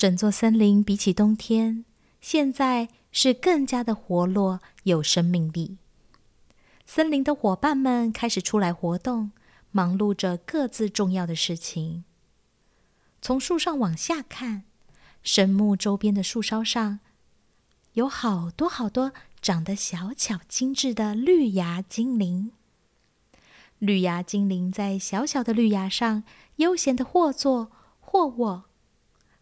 整座森林比起冬天，现在是更加的活络，有生命力。森林的伙伴们开始出来活动，忙碌着各自重要的事情。从树上往下看，神木周边的树梢上有好多好多长得小巧精致的绿芽精灵。绿芽精灵在小小的绿芽上悠闲的或坐或卧，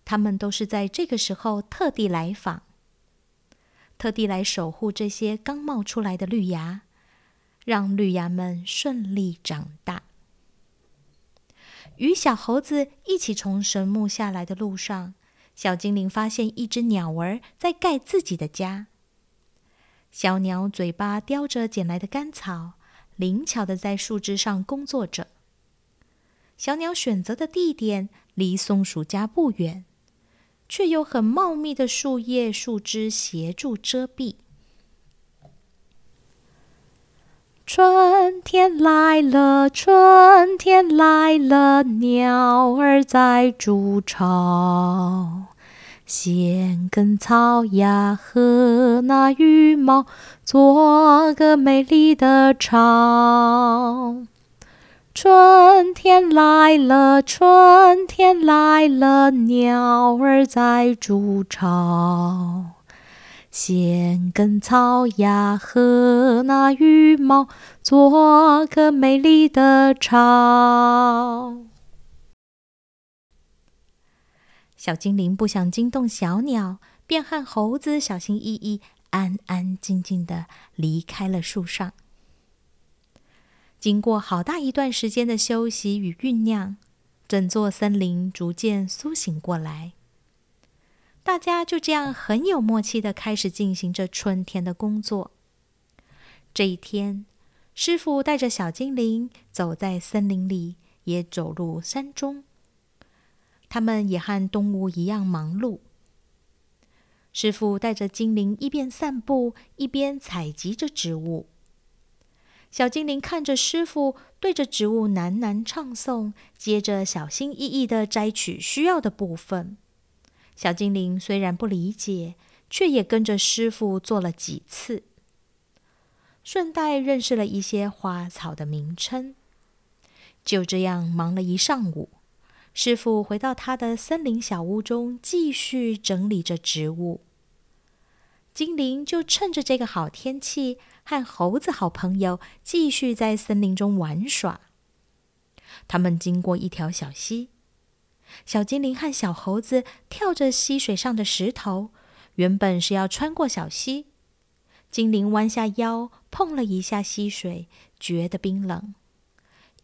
他们都是在这个时候特地来访，特地来守护这些刚冒出来的绿芽，让绿芽们顺利长大。与小猴子一起从神木下来的路上，小精灵发现一只鸟儿在盖自己的家。小鸟嘴巴叼着捡来的干草，灵巧的在树枝上工作着。小鸟选择的地点离松鼠家不远，却有很茂密的树叶、树枝协助遮蔽。春天来了，春天来了，鸟儿在筑巢，衔根草芽和那羽毛，做个美丽的巢。春天来了，春天来了，鸟儿在筑巢。衔根草芽和那羽毛，做个美丽的巢。小精灵不想惊动小鸟，便和猴子小心翼翼、安安静静的离开了树上。经过好大一段时间的休息与酝酿，整座森林逐渐苏醒过来。大家就这样很有默契的开始进行着春天的工作。这一天，师傅带着小精灵走在森林里，也走入山中。他们也和动物一样忙碌。师傅带着精灵一边散步，一边采集着植物。小精灵看着师傅对着植物喃喃唱诵，接着小心翼翼的摘取需要的部分。小精灵虽然不理解，却也跟着师傅做了几次，顺带认识了一些花草的名称。就这样忙了一上午，师傅回到他的森林小屋中，继续整理着植物。精灵就趁着这个好天气，和猴子好朋友继续在森林中玩耍。他们经过一条小溪。小精灵和小猴子跳着溪水上的石头，原本是要穿过小溪。精灵弯下腰碰了一下溪水，觉得冰冷，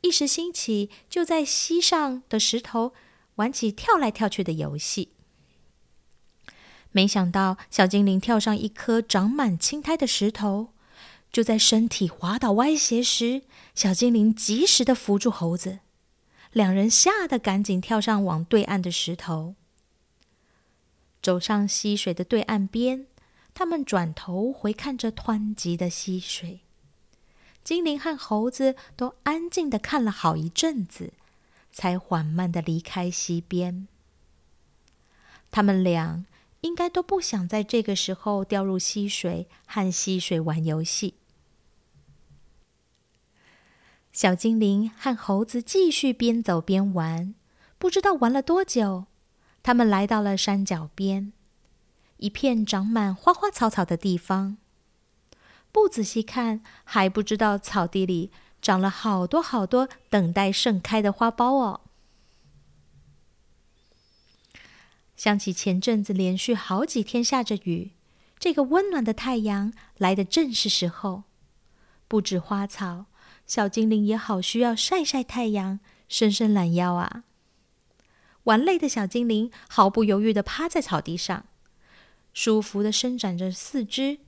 一时兴起，就在溪上的石头玩起跳来跳去的游戏。没想到，小精灵跳上一颗长满青苔的石头，就在身体滑倒歪斜时，小精灵及时的扶住猴子。两人吓得赶紧跳上往对岸的石头，走上溪水的对岸边。他们转头回看着湍急的溪水，精灵和猴子都安静的看了好一阵子，才缓慢的离开溪边。他们俩应该都不想在这个时候掉入溪水和溪水玩游戏。小精灵和猴子继续边走边玩，不知道玩了多久，他们来到了山脚边，一片长满花花草草的地方。不仔细看，还不知道草地里长了好多好多等待盛开的花苞哦。想起前阵子连续好几天下着雨，这个温暖的太阳来的正是时候，不止花草。小精灵也好需要晒晒太阳，伸伸懒腰啊！玩累的小精灵毫不犹豫的趴在草地上，舒服的伸展着四肢。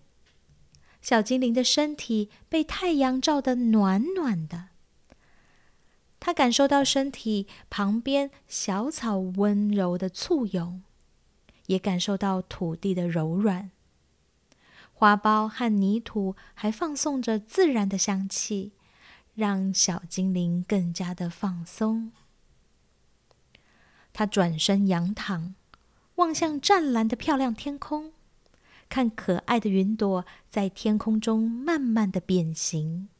小精灵的身体被太阳照得暖暖的，他感受到身体旁边小草温柔的簇拥，也感受到土地的柔软，花苞和泥土还放送着自然的香气。让小精灵更加的放松。他转身仰躺，望向湛蓝的漂亮天空，看可爱的云朵在天空中慢慢的变形。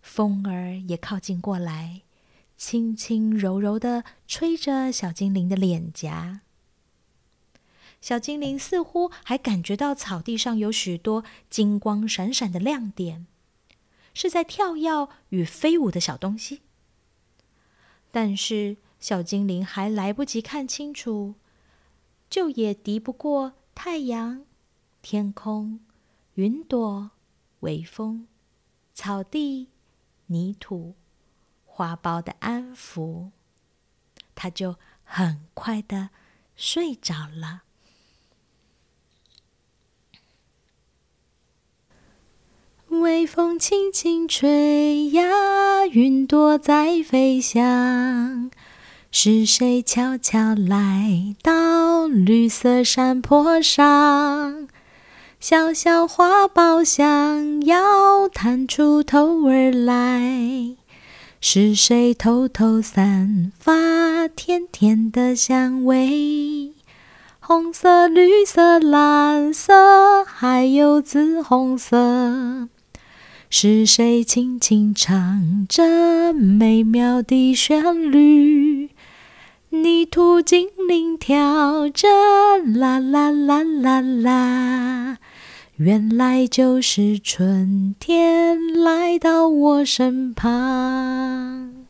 风儿也靠近过来，轻轻柔柔的吹着小精灵的脸颊。小精灵似乎还感觉到草地上有许多金光闪闪的亮点，是在跳跃与飞舞的小东西。但是小精灵还来不及看清楚，就也敌不过太阳、天空、云朵、微风、草地、泥土、花苞的安抚，他就很快的睡着了。微风轻轻吹呀，云朵在飞翔。是谁悄悄来到绿色山坡上？小小花苞想要探出头儿来。是谁偷偷散发甜甜的香味？红色、绿色、蓝色，还有紫红色。是谁轻轻唱着美妙的旋律？泥土精灵跳着啦啦啦啦啦，原来就是春天来到我身旁。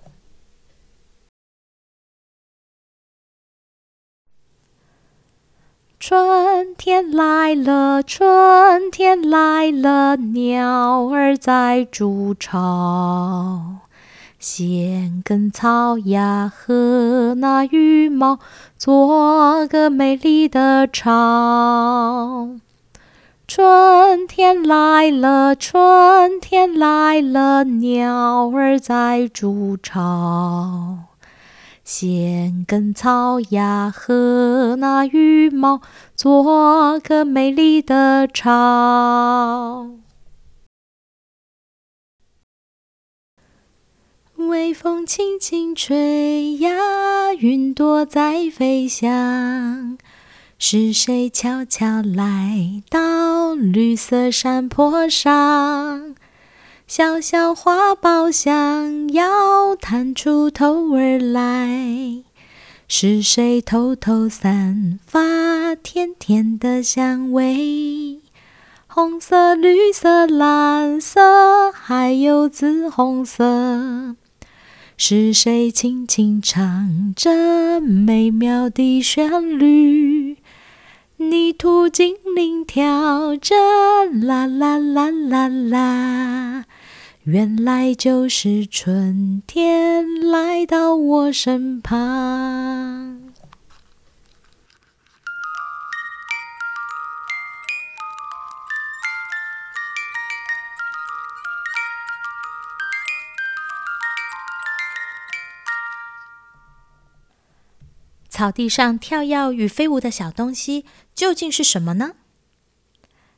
春天来了，春天来了，鸟儿在筑巢。衔根草芽和那羽毛，做个美丽的巢。春天来了，春天来了，鸟儿在筑巢。衔根草芽和那羽毛，做个美丽的巢。微风轻轻吹呀，云朵在飞翔。是谁悄悄来到绿色山坡上？小小花苞想要探出头儿来，是谁偷偷散发甜甜的香味？红色、绿色、蓝色，还有紫红色。是谁轻轻唱着美妙的旋律？泥土精灵跳着啦啦啦啦啦。原来就是春天来到我身旁。草地上跳跃与飞舞的小东西究竟是什么呢？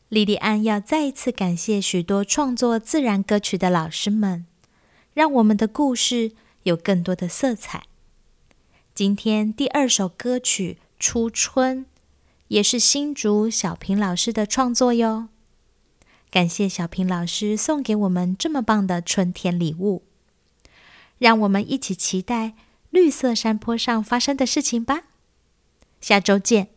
莉莉安要再一次感谢许多创作自然歌曲的老师们，让我们的故事有更多的色彩。今天第二首歌曲《初春》也是新竹小平老师的创作哟。感谢小平老师送给我们这么棒的春天礼物，让我们一起期待绿色山坡上发生的事情吧。下周见。